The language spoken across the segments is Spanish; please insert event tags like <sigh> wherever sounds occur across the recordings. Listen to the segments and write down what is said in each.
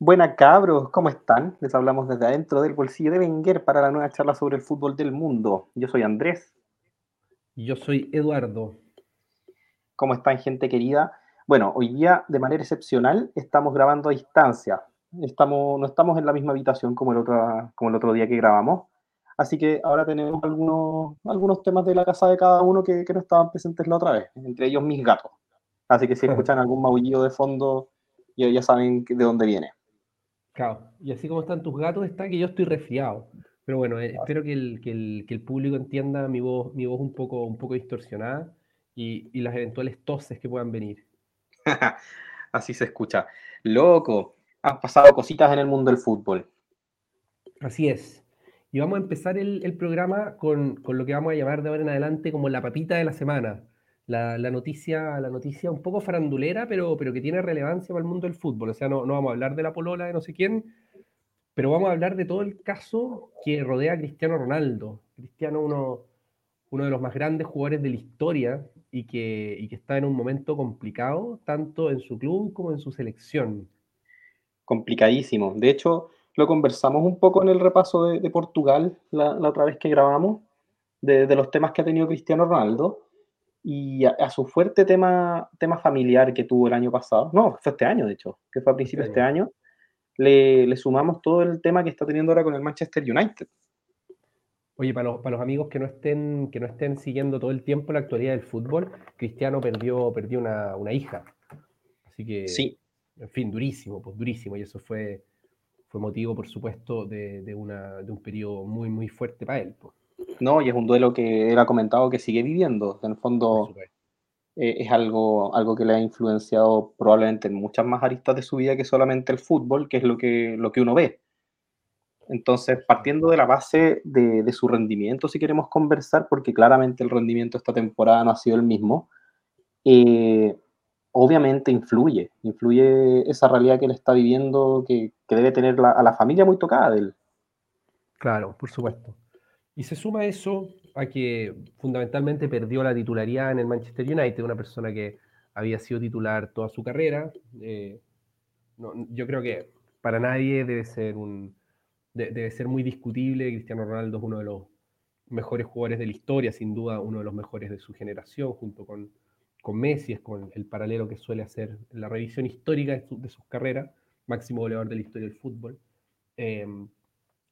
Buena cabros, ¿cómo están? Les hablamos desde adentro del bolsillo de Wenger para la nueva charla sobre el fútbol del mundo. Yo soy Andrés. Yo soy Eduardo. ¿Cómo están, gente querida? Bueno, hoy día, de manera excepcional, estamos grabando a distancia. Estamos, no estamos en la misma habitación como el otro, como el otro día que grabamos. Así que ahora tenemos algunos, algunos temas de la casa de cada uno que, que no estaban presentes la otra vez, entre ellos mis gatos. Así que si <laughs> escuchan algún maullido de fondo, ya, ya saben de dónde viene. Claro, y así como están tus gatos, está que yo estoy resfriado. Pero bueno, eh, espero que el, que, el, que el, público entienda mi voz, mi voz un, poco, un poco distorsionada y, y las eventuales toses que puedan venir. <laughs> así se escucha. Loco, han pasado cositas en el mundo del fútbol. Así es. Y vamos a empezar el, el programa con, con, lo que vamos a llamar de ahora en adelante como la papita de la semana. La, noticia, la noticia un poco farandulera, pero, pero que tiene relevancia para el mundo del fútbol. O sea, no, no vamos a hablar de la polola de no sé quién, pero vamos a hablar de todo el caso que rodea a Cristiano Ronaldo. Cristiano, uno, uno de los más grandes jugadores de la historia y que, y que está en un momento complicado, tanto en su club como en su selección. Complicadísimo. De hecho, lo conversamos un poco en el repaso de, Portugal la, otra vez que grabamos, de, los temas que ha tenido Cristiano Ronaldo y a, a, su fuerte tema, tema familiar que tuvo el año pasado, no, fue este año de hecho, que fue a principios de este año, le, le, sumamos todo el tema que está teniendo ahora con el Manchester United. Oye, para los, para los amigos que no, estén, que no estén siguiendo todo el tiempo la actualidad del fútbol, Cristiano perdió, perdió una, una hija. Así que, sí. en fin, durísimo, pues durísimo. Y eso fue, fue motivo, por supuesto, de, de, una, de un periodo muy, muy fuerte para él. Pues. No, y es un duelo que él ha comentado que sigue viviendo. En el fondo, eh, es algo, algo que le ha influenciado probablemente en muchas más aristas de su vida que solamente el fútbol, que es lo que, lo que uno ve. Entonces, partiendo de la base de, de, su rendimiento, si queremos conversar, porque claramente el rendimiento esta temporada no ha sido el mismo, eh, obviamente influye, influye esa realidad que él está viviendo, que, que debe tener la, a la familia muy tocada de él. Claro, por supuesto. Y se suma eso a que fundamentalmente perdió la titularidad en el Manchester United, una persona que había sido titular toda su carrera. Eh, yo creo que para nadie debe ser muy discutible. Cristiano Ronaldo es uno de los mejores jugadores de la historia, sin duda uno de los mejores de su generación, junto con, Messi, es con el paralelo que suele hacer la revisión histórica de, su, de sus carreras, máximo goleador de la historia del fútbol. Eh,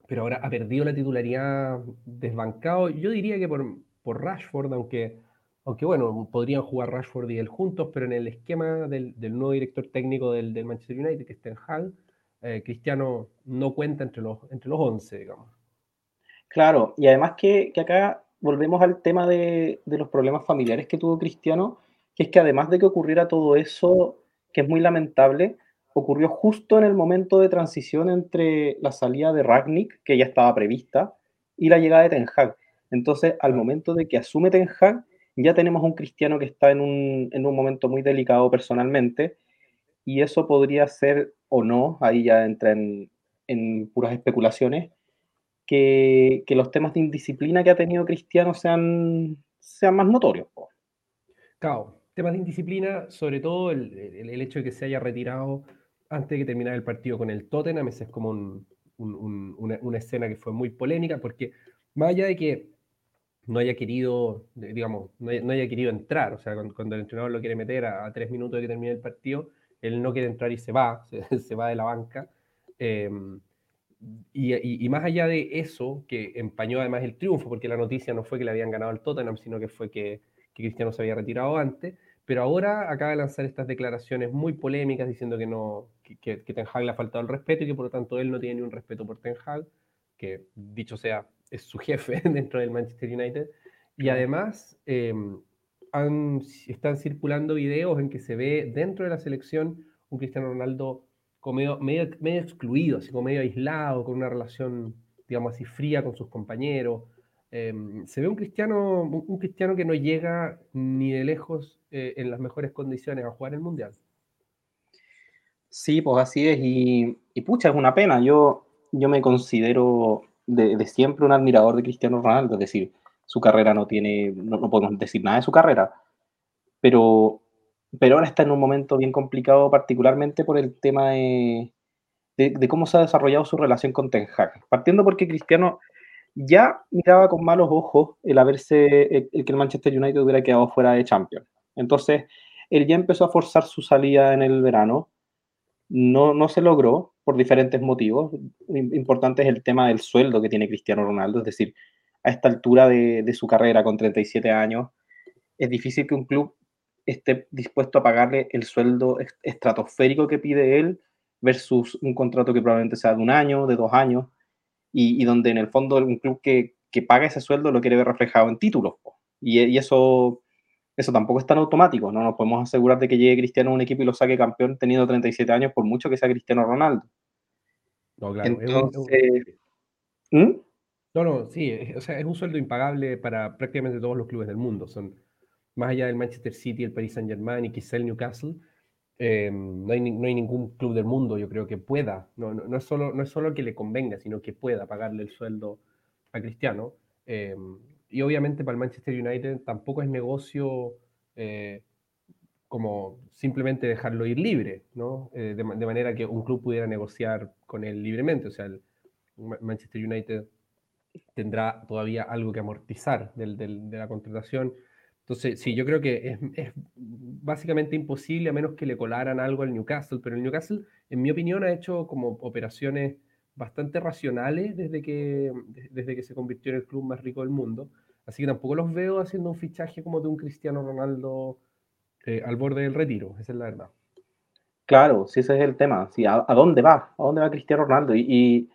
pero ahora ha perdido la titularidad desbancado. Yo diría que por, por Rashford, aunque, aunque bueno, podrían jugar Rashford y él juntos, pero en el esquema del, del nuevo director técnico del, del, Manchester United, que es Ten Hag, eh, Cristiano no cuenta entre los, entre los 11, digamos. Claro, y además que, que acá volvemos al tema de, de, los problemas familiares que tuvo Cristiano, que es que además de que ocurriera todo eso, que es muy lamentable, ocurrió justo en el momento de transición entre la salida de Ragnick, que ya estaba prevista, y la llegada de Ten Hag. Entonces, al momento de que asume Ten Hag, ya tenemos un cristiano que está en un, en un momento muy delicado personalmente, y eso podría ser o no, ahí ya entra en, en puras especulaciones, que, que, los temas de indisciplina que ha tenido Cristiano sean, sean más notorios. Claro, temas de indisciplina, sobre todo el, el, el, hecho de que se haya retirado antes de que terminara el partido con el Tottenham, esa es como un, un, un, una, una, escena que fue muy polémica, porque más allá de que no haya querido, digamos, no haya, no haya querido entrar, o sea, cuando, cuando, el entrenador lo quiere meter a, a, tres minutos de que termine el partido, él no quiere entrar y se va, <laughs> se, se va de la banca. Eh, y, y, y, más allá de eso, que empañó además el triunfo, porque la noticia no fue que le habían ganado al Tottenham, sino que fue que, que Cristiano se había retirado antes, pero ahora acaba de lanzar estas declaraciones muy polémicas diciendo que, no, que, que, Ten Hag le ha faltado el respeto y que por lo tanto él no tiene ni un respeto por Ten Hag, que dicho sea, es su <laughs> jefe dentro del Manchester United. Y además eh, han, están circulando videos en que se ve dentro de la selección un Cristiano Ronaldo como medio, medio, medio excluido, así como medio aislado, con una relación, digamos así, fría con sus compañeros. Eh, se ve un cristiano, un cristiano que no llega ni de lejos eh, en las mejores condiciones a jugar el Mundial. Sí, pues así es, y, pucha, es una pena. Yo, yo me considero de, de, siempre un admirador de Cristiano Ronaldo, es decir, su carrera no tiene, no, no, podemos decir nada de su carrera, pero, pero ahora está en un momento bien complicado, particularmente por el tema de, de, cómo se ha desarrollado su relación con Ten Hag. Partiendo porque Cristiano ya miraba con malos ojos el haberse, el, que el Manchester United hubiera quedado fuera de Champions. Entonces, él ya empezó a forzar su salida en el verano. No, no se logró por diferentes motivos. Importante es el tema del sueldo que tiene Cristiano Ronaldo, es decir, a esta altura de, de su carrera, con 37 años, es difícil que un club esté dispuesto a pagarle el sueldo estratosférico que pide él versus un contrato que probablemente sea de un año, de dos años, y, donde en el fondo un club que, que, paga ese sueldo lo quiere ver reflejado en títulos. Y, y, eso, eso tampoco es tan automático, no nos podemos asegurar de que llegue Cristiano a un equipo y lo saque campeón teniendo 37 años, por mucho que sea Cristiano Ronaldo. No, claro. Entonces, ¿Mm? No, no, sí, o sea, es un sueldo impagable para prácticamente todos los clubes del mundo. Son más allá del Manchester City, el Paris Saint Germain y quizá el Newcastle, eh, no, hay, no, hay, ningún club del mundo, yo creo, que pueda, no, no, es solo, no es solo que le convenga, sino que pueda pagarle el sueldo a Cristiano. Eh, y obviamente para el Manchester United tampoco es negocio eh, como simplemente dejarlo ir libre, ¿no? De, de, manera que un club pudiera negociar con él libremente. O sea, el Manchester United tendrá todavía algo que amortizar del, de la contratación entonces, sí, yo creo que es, básicamente imposible a menos que le colaran algo al Newcastle, pero el Newcastle, en mi opinión, ha hecho como operaciones bastante racionales desde que, desde que se convirtió en el club más rico del mundo. Así que tampoco los veo haciendo un fichaje como de un Cristiano Ronaldo eh, al borde del retiro, esa es la verdad. Claro, sí, ese es el tema. Sí, ¿a, dónde va? ¿A dónde va Cristiano Ronaldo? Y,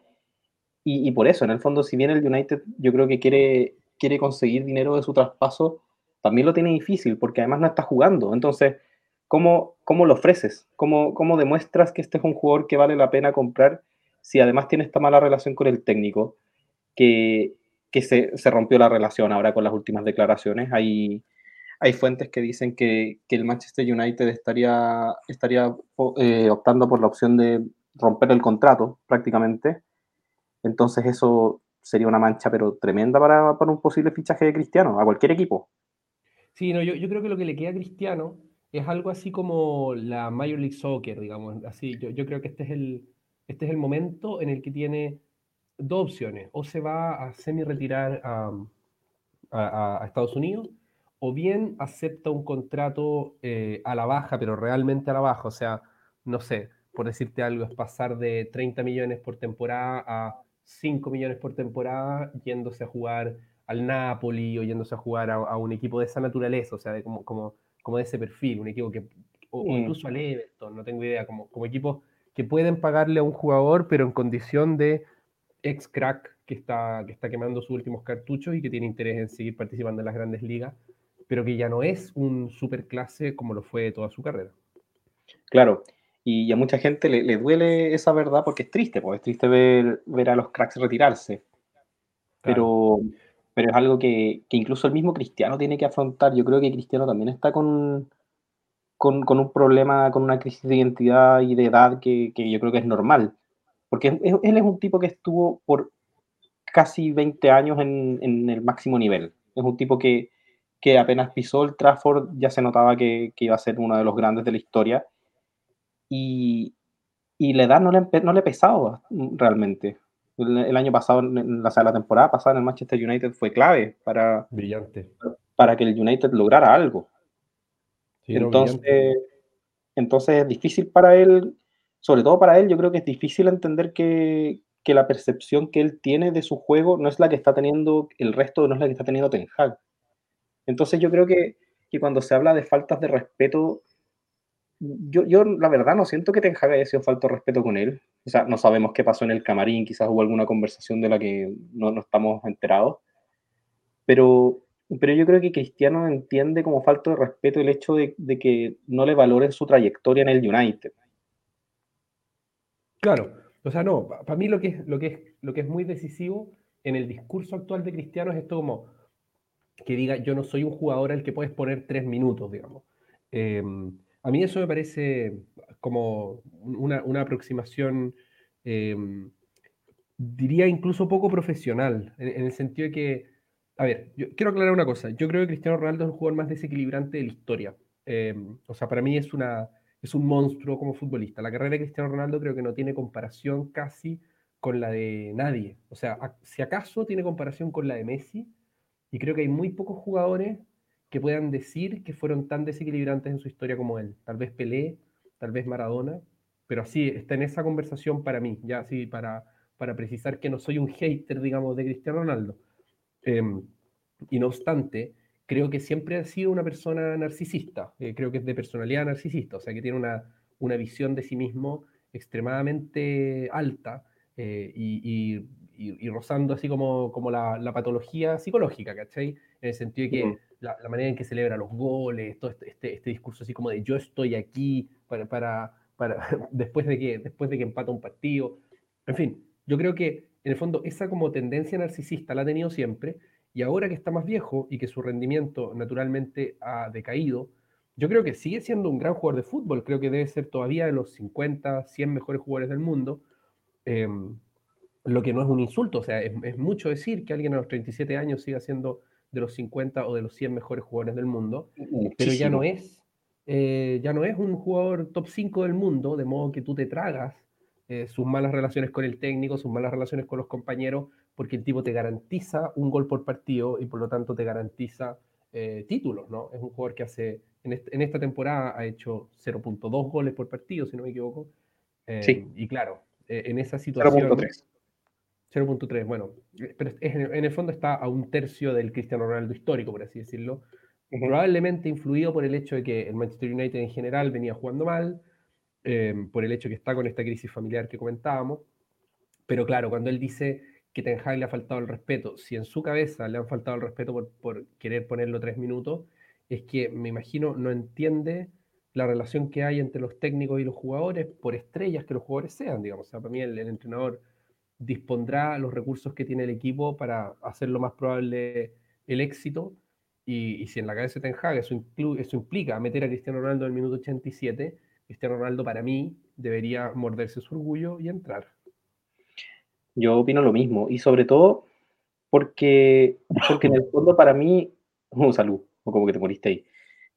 y, por eso, en el fondo, si bien el United yo creo que quiere, quiere conseguir dinero de su traspaso, también lo tiene difícil porque además no está jugando. Entonces, ¿cómo, cómo lo ofreces? ¿Cómo, ¿Cómo demuestras que este es un jugador que vale la pena comprar si además tiene esta mala relación con el técnico? Que, que se, se, rompió la relación ahora con las últimas declaraciones. Hay, hay fuentes que dicen que, que el Manchester United estaría, estaría eh, optando por la opción de romper el contrato prácticamente. Entonces eso sería una mancha pero tremenda para, para un posible fichaje de Cristiano, a cualquier equipo. Sí, no, yo, creo que lo que le queda a Cristiano es algo así como la Major League Soccer, digamos. Así, yo, creo que este es, el, este es el momento en el que tiene dos opciones. O se va a semi-retirar a, a, a, Estados Unidos, o bien acepta un contrato eh, a la baja, pero realmente a la baja. O sea, no sé, por decirte algo, es pasar de 30 millones por temporada a 5 millones por temporada yéndose a jugar al Napoli o yéndose a jugar a, un equipo de esa naturaleza, o sea, de como, como, como de ese perfil, un equipo que, o, incluso al Everton, no tengo idea, como, como equipos que pueden pagarle a un jugador, pero en condición de ex crack que está, que está quemando sus últimos cartuchos y que tiene interés en seguir participando en las grandes ligas, pero que ya no es un superclase como lo fue toda su carrera. Claro, y a mucha gente le, le duele esa verdad porque es triste, porque es triste ver, ver a los cracks retirarse. Pero, pero es algo que, que, incluso el mismo Cristiano tiene que afrontar. Yo creo que Cristiano también está con, con, con un problema, con una crisis de identidad y de edad que, que yo creo que es normal. Porque él es un tipo que estuvo por casi 20 años en, en el máximo nivel. Es un tipo que, que, apenas pisó el Trafford ya se notaba que, iba a ser uno de los grandes de la historia. Y, y la edad no le, no le pesaba realmente el, año pasado, en la, la temporada pasada en el Manchester United fue clave para, brillante. para que el United lograra algo. entonces, entonces es difícil para él, sobre todo para él, yo creo que es difícil entender que, que, la percepción que él tiene de su juego no es la que está teniendo el resto, no es la que está teniendo Ten Hag. Entonces yo creo que, que cuando se habla de faltas de respeto, yo, yo la verdad no siento que Ten Hag haya sido falto de respeto con él. O sea, no sabemos qué pasó en el camarín, quizás hubo alguna conversación de la que no, no estamos enterados. Pero, pero yo creo que Cristiano entiende como falta de respeto el hecho de, de que no le valoren su trayectoria en el United. Claro, o sea, no, para mí lo que, es, lo, que es, lo que es muy decisivo en el discurso actual de Cristiano es esto como que diga, yo no soy un jugador al que puedes poner tres minutos, digamos. Eh, a mí eso me parece como una, una aproximación, em, diría incluso poco profesional, en, el sentido de que, a ver, yo quiero aclarar una cosa, yo creo que Cristiano Ronaldo es el jugador más desequilibrante de la historia. Em, o sea, para mí es una, es un monstruo como futbolista. La carrera de Cristiano Ronaldo creo que no tiene comparación casi con la de nadie. O sea, si acaso tiene comparación con la de Messi, y creo que hay muy pocos jugadores que puedan decir que fueron tan desequilibrantes en su historia como él. Tal vez Pelé, tal vez Maradona, pero así está en esa conversación para mí, ya así para, para precisar que no soy un hater, digamos, de Cristiano Ronaldo. Em, y no obstante, creo que siempre ha sido una persona narcisista, eh, creo que es de personalidad narcisista, o sea, que tiene una, una visión de sí mismo extremadamente alta eh, y, y, rozando así como, como la, patología psicológica, ¿cachai? En el sentido de que. La, manera en que celebra los goles, todo este, este, este, discurso así como de yo estoy aquí para, para, para <laughs> después, de que, después de que empata un partido. En fin, yo creo que en el fondo esa como tendencia narcisista la ha tenido siempre y ahora que está más viejo y que su rendimiento naturalmente ha decaído, yo creo que sigue siendo un gran jugador de fútbol, creo que debe ser todavía de los 50, 100 mejores jugadores del mundo. Eh, lo que no es un insulto, o sea, es, mucho decir que alguien a los 37 años siga siendo de los 50 o de los 100 mejores jugadores del mundo, pero ya no es, eh, ya no es un jugador top 5 del mundo, de modo que tú te tragas eh, sus malas relaciones con el técnico, sus malas relaciones con los compañeros, porque el tipo te garantiza un gol por partido y por lo tanto te garantiza eh, títulos, ¿no? Es un jugador que hace, en, esta temporada ha hecho 0.2 goles por partido, si no me equivoco. sí. Y claro, en esa situación... 0.3 0.3, bueno, pero en el fondo está a un tercio del Cristiano Ronaldo histórico, por así decirlo. Probablemente influido por el hecho de que el Manchester United en general venía jugando mal, em, por el hecho de que está con esta crisis familiar que comentábamos. Pero claro, cuando él dice que Ten Hag le ha faltado el respeto, si en su cabeza le han faltado el respeto por, por querer ponerlo tres minutos, es que me imagino no entiende la relación que hay entre los técnicos y los jugadores, por estrellas que los jugadores sean, digamos. O sea, para mí el entrenador dispondrá los recursos que tiene el equipo para hacer lo más probable el éxito. Y, si en la cabeza de Ten Hag eso, eso implica meter a Cristiano Ronaldo en el minuto 87, Cristiano Ronaldo para mí debería morderse su orgullo y entrar. Yo opino lo mismo, y sobre todo porque, porque en el fondo para mí, <laughs> un salud, o como que te moriste ahí.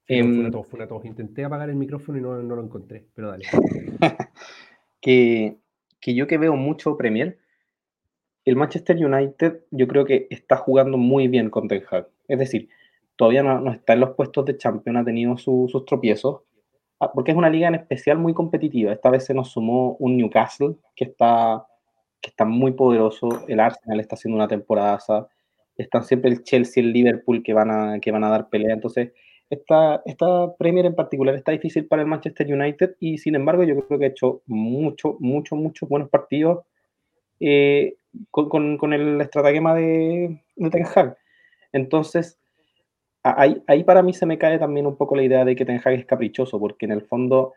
fue una em, tos, fue una tos. Intenté apagar el micrófono y no, no lo encontré, pero dale. <laughs> que, que yo que veo mucho Premier, el Manchester United yo creo que está jugando muy bien con Ten Hag. Es decir, todavía no, está en los puestos de Champions, ha tenido sus tropiezos, ah, porque es una liga en especial muy competitiva. Esta vez se nos sumó un Newcastle que está, que está muy poderoso, el Arsenal está haciendo una temporada, están siempre el Chelsea, el Liverpool que van a, que van a dar pelea. Entonces, esta, esta Premier en particular está difícil para el Manchester United y sin embargo yo creo que ha hecho mucho, mucho, muchos buenos partidos. Eh, con, con, el estratagema de, de Ten Hag. Entonces, ahí, ahí, para mí se me cae también un poco la idea de que Ten Hag es caprichoso, porque en el fondo,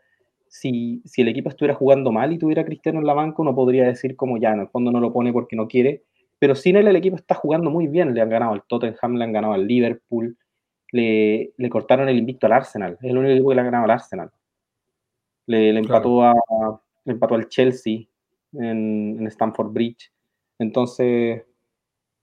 si, si el equipo estuviera jugando mal y tuviera a Cristiano en la banca, uno podría decir como ya, en el fondo no lo pone porque no quiere, pero sin él el equipo está jugando muy bien, le han ganado al Tottenham, le han ganado al Liverpool, le, le cortaron el invicto al Arsenal, es el único equipo que le ha ganado al Arsenal. Le, le empató, a, le empató al Chelsea en, en Stamford Bridge. Entonces,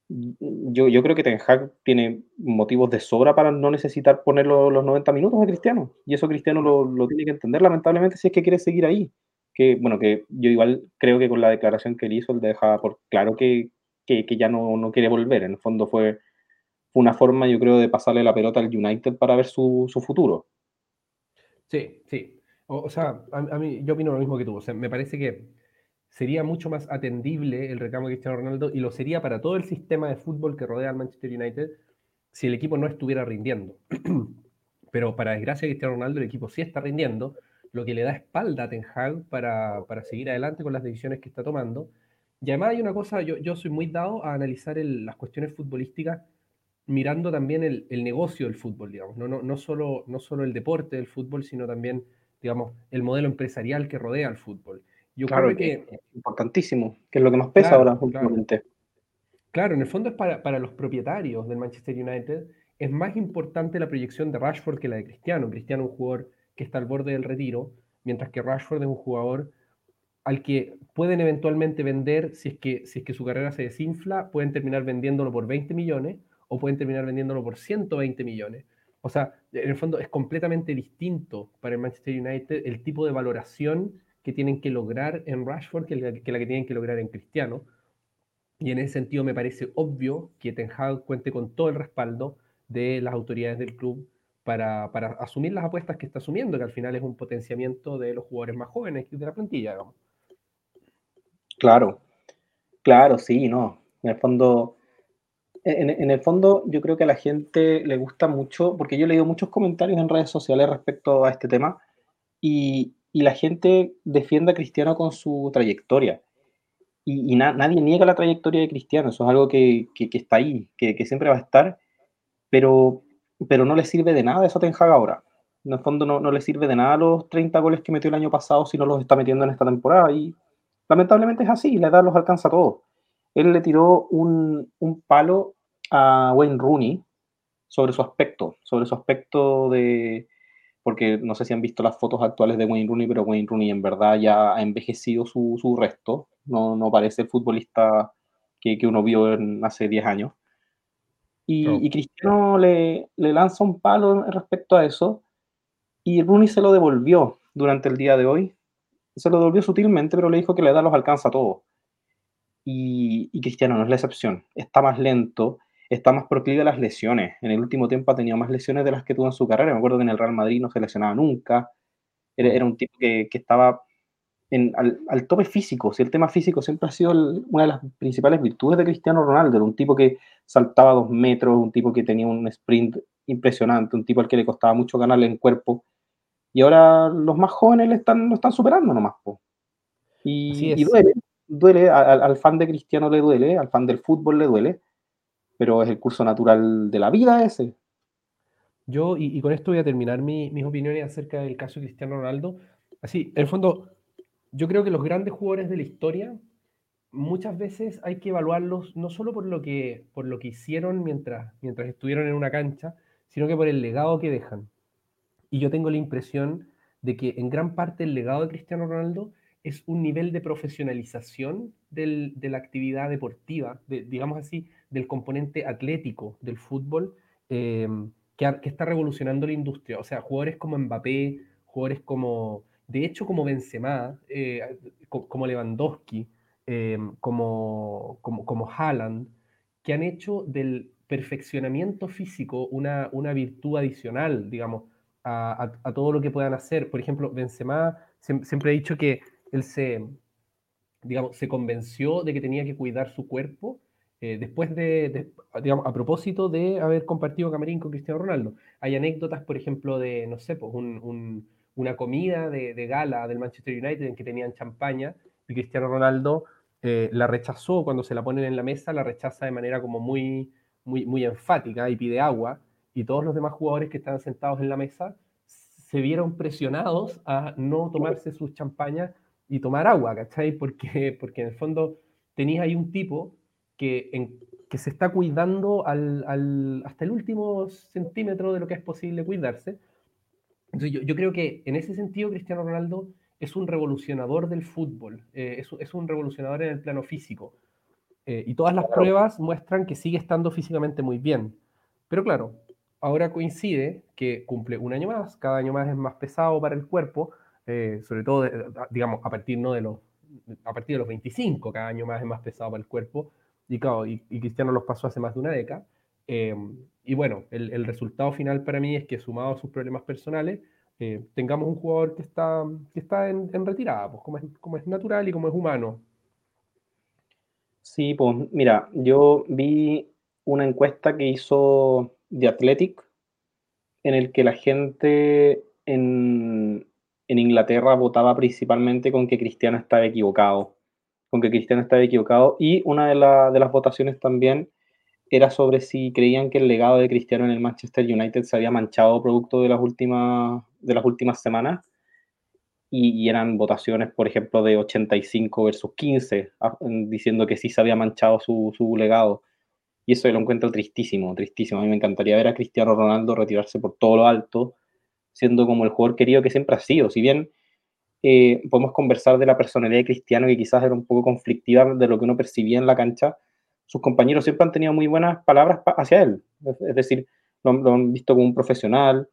yo, yo creo que Ten Hag tiene motivos de sobra para no necesitar poner los, 90 minutos a Cristiano. Y eso Cristiano lo, lo, tiene que entender, lamentablemente, si es que quiere seguir ahí. Que, bueno, que yo igual creo que con la declaración que él hizo, él dejaba por claro que, que, que ya no, no, quiere volver. En el fondo fue, una forma, yo creo, de pasarle la pelota al United para ver su, su futuro. Sí, sí. O, o sea, a, a, mí, yo opino lo mismo que tú. O sea, me parece que sería mucho más atendible el reclamo de Cristiano Ronaldo y lo sería para todo el sistema de fútbol que rodea al Manchester United si el equipo no estuviera rindiendo. <clears throat> Pero para desgracia de Cristiano Ronaldo, el equipo sí está rindiendo, lo que le da espalda a Ten Hag para, para seguir adelante con las decisiones que está tomando. Y además hay una cosa, yo, yo soy muy dado a analizar las cuestiones futbolísticas mirando también el, el, negocio del fútbol, digamos, no, no, no, solo, no solo el deporte del fútbol, sino también, digamos, el modelo empresarial que rodea al fútbol. Yo creo que, es importantísimo, que es lo que más pesa ahora últimamente. Claro. en el fondo es para, para, los propietarios del Manchester United, es más importante la proyección de Rashford que la de Cristiano. Cristiano es un jugador que está al borde del retiro, mientras que Rashford es un jugador al que pueden eventualmente vender, si es que, si es que su carrera se desinfla, pueden terminar vendiéndolo por 20 millones o pueden terminar vendiéndolo por 120 millones. O sea, en el fondo es completamente distinto para el Manchester United el tipo de valoración que tienen que lograr en Rashford que la que, tienen que lograr en Cristiano. Y en ese sentido me parece obvio que Ten Hag cuente con todo el respaldo de las autoridades del club para, para, asumir las apuestas que está asumiendo, que al final es un potenciamiento de los jugadores más jóvenes de la plantilla, digamos. Claro, claro, sí, no. En el fondo, en, el fondo, yo creo que a la gente le gusta mucho, porque yo he leído muchos comentarios en redes sociales respecto a este tema, y, la gente defiende a Cristiano con su trayectoria. Y, nadie niega la trayectoria de Cristiano, eso es algo que, está ahí, que, siempre va a estar, pero, no le sirve de nada eso Ten Hag ahora. En el fondo no, le sirve de nada los 30 goles que metió el año pasado si no los está metiendo en esta temporada. Y lamentablemente es así, la edad los alcanza a todos. Él le tiró un palo a Wayne Rooney sobre su aspecto, sobre su aspecto de, porque no sé si han visto las fotos actuales de Wayne Rooney, pero Wayne Rooney en verdad ya ha envejecido su, su resto, no, no parece el futbolista que, que uno vio en, hace 10 años. Y, y Cristiano le, le, lanza un palo respecto a eso, y Rooney se lo devolvió durante el día de hoy. Se lo devolvió sutilmente, pero le dijo que la edad los alcanza a todos. Y, y Cristiano no es la excepción. Está más lento, está más proclive a las lesiones. En el último tiempo ha tenido más lesiones de las que tuvo en su carrera. Me acuerdo que en el Real Madrid no se lesionaba nunca. Era, un tipo que, estaba en, al, tope físico. Si el tema físico siempre ha sido una de las principales virtudes de Cristiano Ronaldo. Era un tipo que saltaba dos metros, un tipo que tenía un sprint impresionante, un tipo al que le costaba mucho ganarle en cuerpo. Y ahora los más jóvenes le están, lo están superando nomás. Y, duele, duele al, al fan de Cristiano le duele, al fan del fútbol le duele pero es el curso natural de la vida ese. Yo, y, con esto voy a terminar mis opiniones acerca del caso de Cristiano Ronaldo. Así, en el fondo, yo creo que los grandes jugadores de la historia muchas veces hay que evaluarlos no solo por lo que, por lo que hicieron mientras, mientras estuvieron en una cancha, sino que por el legado que dejan. Y yo tengo la impresión de que en gran parte el legado de Cristiano Ronaldo es un nivel de profesionalización de la actividad deportiva, digamos así, del componente atlético del fútbol, eh, que, está revolucionando la industria. O sea, jugadores como Mbappé, jugadores como, de hecho, como Benzema, eh, como Lewandowski, eh, como, como, como Haaland, que han hecho del perfeccionamiento físico una, una virtud adicional, digamos, a, todo lo que puedan hacer. Por ejemplo, Benzema siempre, ha dicho que él se, digamos, se convenció de que tenía que cuidar su cuerpo eh, después de, digamos, a propósito de haber compartido Camerín con Cristiano Ronaldo. Hay anécdotas, por ejemplo, de, no sé, pues una comida de, gala del Manchester United en que tenían champaña y Cristiano Ronaldo eh, la rechazó cuando se la ponen en la mesa, la rechaza de manera como muy, muy, muy enfática y pide agua. Y todos los demás jugadores que estaban sentados en la mesa se vieron presionados a no tomarse sus champañas y tomar agua, ¿cachai? Porque, porque en el fondo tenías ahí un tipo que, en, que se está cuidando al, hasta el último centímetro de lo que es posible cuidarse. Entonces yo, yo creo que en ese sentido Cristiano Ronaldo es un revolucionador del fútbol, eh, es, es, un revolucionador en el plano físico. Eh, y todas las pruebas muestran que sigue estando físicamente muy bien. Pero claro, ahora coincide que cumple un año más, cada año más es más pesado para el cuerpo, eh, sobre todo, digamos, a partir, ¿no? de los, a partir de los 25, cada año más es más pesado para el cuerpo, y, Cristiano los pasó hace más de una década. Em, y bueno, el, resultado final para mí es que sumado a sus problemas personales, eh, tengamos un jugador que está, que está en, en retirada, pues como es, como es natural y como es humano. Sí, pues mira, yo vi una encuesta que hizo The Athletic en el que la gente en, en Inglaterra votaba principalmente con que Cristiano estaba equivocado que Cristiano estaba equivocado. Y una de, las votaciones también era sobre si creían que el legado de Cristiano en el Manchester United se había manchado producto de las últimas, de las últimas semanas. Y, eran votaciones, por ejemplo, de 85 versus 15, diciendo que sí se había manchado su, su legado. Y eso yo lo encuentro tristísimo, tristísimo. A mí me encantaría ver a Cristiano Ronaldo retirarse por todo lo alto, siendo como el jugador querido que siempre ha sido. Si bien eh, podemos conversar de la personalidad de Cristiano, que quizás era un poco conflictiva de lo que uno percibía en la cancha. Sus compañeros siempre han tenido muy buenas palabras hacia él. Es decir, lo, han visto como un profesional.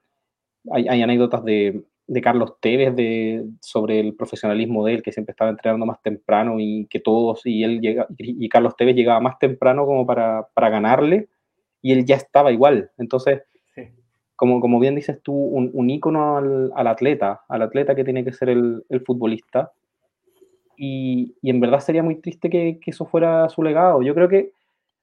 Hay, hay anécdotas de, de, Carlos Tevez de, sobre el profesionalismo de él, que siempre estaba entrenando más temprano y que todos, y él llega, y Carlos Tevez llegaba más temprano como para, para ganarle, y él ya estaba igual. Entonces, como, como bien dices tú, un, un ícono al, al, atleta, al atleta que tiene que ser el, el futbolista. Y, y, en verdad sería muy triste que, que, eso fuera su legado. Yo creo que,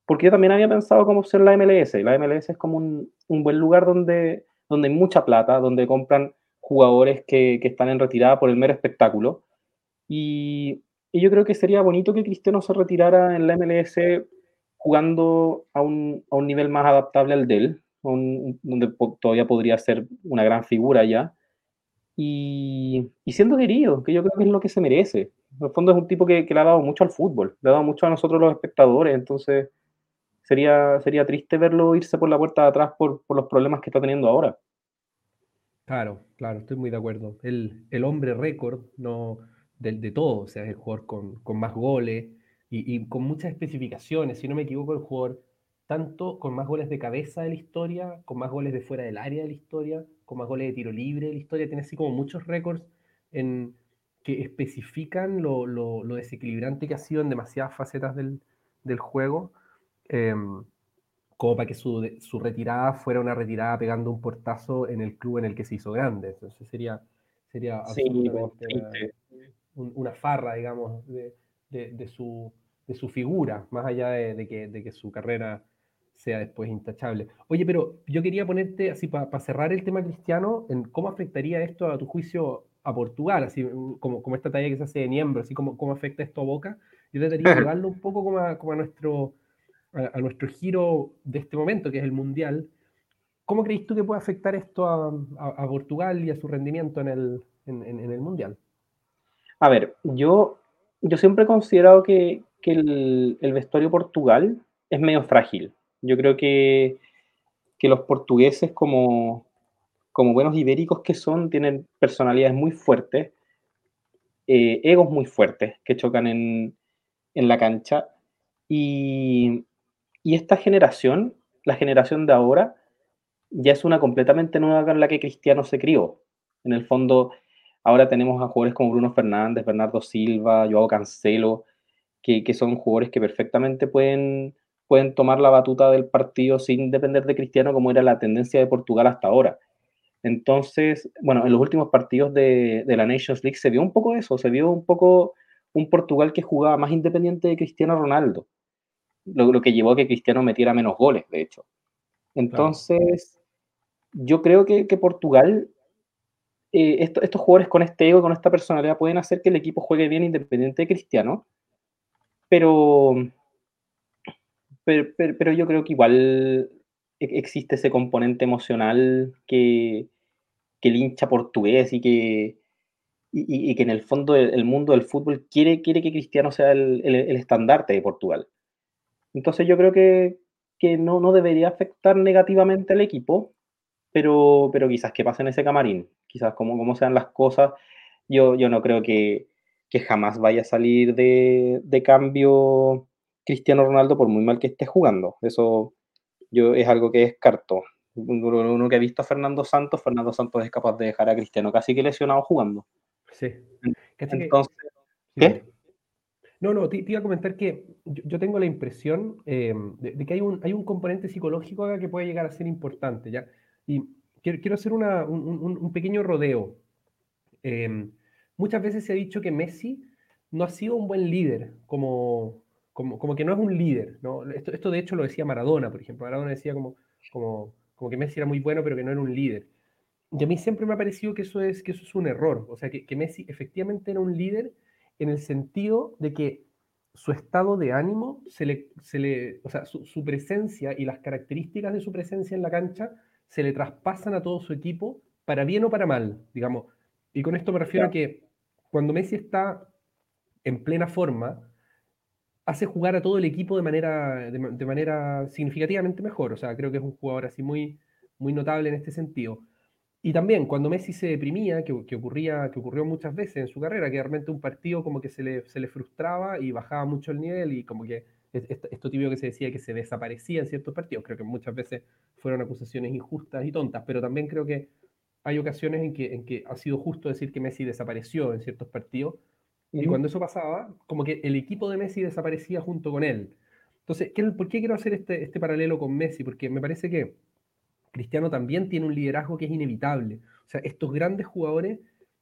porque yo también había pensado cómo ser la MLS. La MLS es como un, un buen lugar donde, donde hay mucha plata, donde compran jugadores que, que están en retirada por el mero espectáculo. Y, y, yo creo que sería bonito que Cristiano se retirara en la MLS jugando a un, a un nivel más adaptable al de él, donde todavía podría ser una gran figura ya. Y, siendo querido, que yo creo que es lo que se merece. En el fondo es un tipo que, que, le ha dado mucho al fútbol, le ha dado mucho a nosotros los espectadores, entonces sería, sería triste verlo irse por la puerta de atrás por, por los problemas que está teniendo ahora. Claro, claro, estoy muy de acuerdo. El, el hombre récord no, de, de, todo, o sea, es el jugador con, con más goles y, y, con muchas especificaciones. Si no me equivoco, el jugador tanto con más goles de cabeza de la historia, con más goles de fuera del área de la historia, con más goles de tiro libre de la historia. Tiene así como muchos récords en, que especifican lo, lo, lo, desequilibrante que ha sido en demasiadas facetas del, del juego, eh, como para que su, su, retirada fuera una retirada pegando un portazo en el club en el que se hizo grande. Entonces sería, sería sí, absolutamente una, una, farra, digamos, de, de, de, su, de su figura, más allá de, de que, de que su carrera sea después intachable. Oye, pero yo quería ponerte, así para pa cerrar el tema cristiano, en cómo afectaría esto a tu juicio a Portugal, así como, como esta talla que se hace de miembro, así como cómo afecta esto a Boca. Yo trataría de <laughs> llevarlo un poco como a, como a nuestro, a, a, nuestro giro de este momento, que es el Mundial. ¿Cómo crees tú que puede afectar esto a, a Portugal y a su rendimiento en el, en, en, en el Mundial? A ver, yo, yo siempre he considerado que, que el, el vestuario Portugal es medio frágil yo creo que, que los portugueses, como, como, buenos ibéricos que son, tienen personalidades muy fuertes, eh, egos muy fuertes que chocan en, en la cancha. Y, y, esta generación, la generación de ahora, ya es una completamente nueva con la que Cristiano se crió. En el fondo, ahora tenemos a jugadores como Bruno Fernández, Bernardo Silva, Joao Cancelo, que, que son jugadores que perfectamente pueden pueden tomar la batuta del partido sin depender de Cristiano, como era la tendencia de Portugal hasta ahora. Entonces, bueno, en los últimos partidos de, de, la Nations League se vio un poco eso, se vio un poco un Portugal que jugaba más independiente de Cristiano Ronaldo, lo, lo que llevó a que Cristiano metiera menos goles, de hecho. Entonces, yo creo que, que Portugal, eh, esto, estos jugadores con este ego, con esta personalidad, pueden hacer que el equipo juegue bien independiente de Cristiano, pero pero, yo creo que igual e-, existe ese componente emocional que, que el hincha portugués y que, y, que en el fondo el, mundo del fútbol quiere, quiere que Cristiano sea el, el, el estandarte de Portugal. Entonces yo creo que, que no, no, debería afectar negativamente al equipo, pero, pero quizás que pase en ese camarín, quizás como, como sean las cosas, yo, yo no creo que, que jamás vaya a salir de, de cambio Cristiano Ronaldo por muy mal que esté jugando. Eso yo es algo que descarto. Uno que ha visto a Fernando Santos, Fernando Santos es capaz de dejar a Cristiano casi que lesionado jugando. Sí. Entonces, ¿qué? No, no, te, te, iba a comentar que yo, yo tengo la impresión eh, de, de, que hay un, hay un componente psicológico acá que puede llegar a ser importante, ¿ya? Y quiero, quiero hacer una, un, un, un, pequeño rodeo. Eh, muchas veces se ha dicho que Messi no ha sido un buen líder como, como, como, que no es un líder, ¿no? Esto, esto, de hecho lo decía Maradona, por ejemplo. Maradona decía como, como, como que Messi era muy bueno, pero que no era un líder. Y a mí siempre me ha parecido que eso es, que eso es un error. O sea, que, que Messi efectivamente era un líder en el sentido de que su estado de ánimo, se le, se le, o sea, su, su, presencia y las características de su presencia en la cancha se le traspasan a todo su equipo, para bien o para mal, digamos. Y con esto me refiero a que cuando Messi está en plena forma, hace jugar a todo el equipo de manera, de, manera significativamente mejor. O sea, creo que es un jugador así muy, muy notable en este sentido. Y también cuando Messi se deprimía, que, que, ocurría, que ocurrió muchas veces en su carrera, que realmente un partido como que se le, se le frustraba y bajaba mucho el nivel y como que esto tibio que se decía que se desaparecía en ciertos partidos. Creo que muchas veces fueron acusaciones injustas y tontas, pero también creo que hay ocasiones en que, en que ha sido justo decir que Messi desapareció en ciertos partidos. Y cuando eso pasaba, como que el equipo de Messi desaparecía junto con él. Entonces, ¿por qué quiero hacer este, este paralelo con Messi? Porque me parece que Cristiano también tiene un liderazgo que es inevitable. O sea, estos grandes jugadores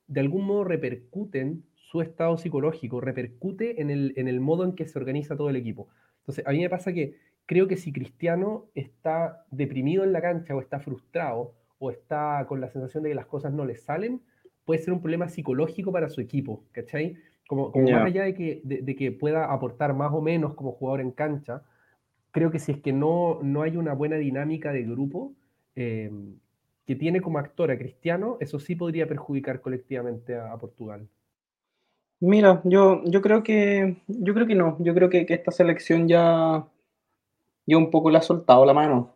de algún modo repercuten su estado psicológico, repercute en el, en el modo en que se organiza todo el equipo. Entonces, a mí me pasa que creo que si Cristiano está deprimido en la cancha o está frustrado o está con la sensación de que las cosas no le salen, puede ser un problema psicológico para su equipo, ¿cachai? Como, más allá de que, de, que pueda aportar más o menos como jugador en cancha, creo que si es que no, no hay una buena dinámica de grupo, eh, que tiene como actor a Cristiano, eso sí podría perjudicar colectivamente a, Portugal. Mira, yo, yo creo que yo creo que no. Yo creo que, esta selección ya, ya un poco le ha soltado la mano.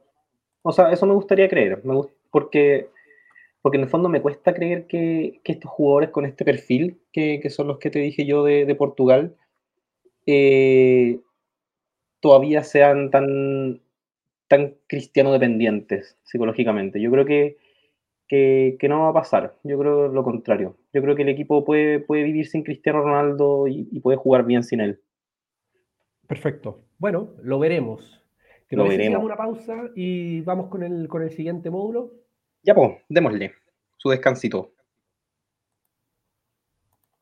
O sea, eso me gustaría creer. porque, porque en el fondo me cuesta creer que, estos jugadores con este perfil, que, son los que te dije yo de, Portugal, eh, todavía sean tan, tan cristiano dependientes psicológicamente. Yo creo que, que, no va a pasar. Yo creo lo contrario. Yo creo que el equipo puede, puede vivir sin Cristiano Ronaldo y, puede jugar bien sin él. Perfecto. Bueno, lo veremos. lo veremos. una pausa y vamos con el, con el siguiente módulo? Ya, pues, démosle su descansito.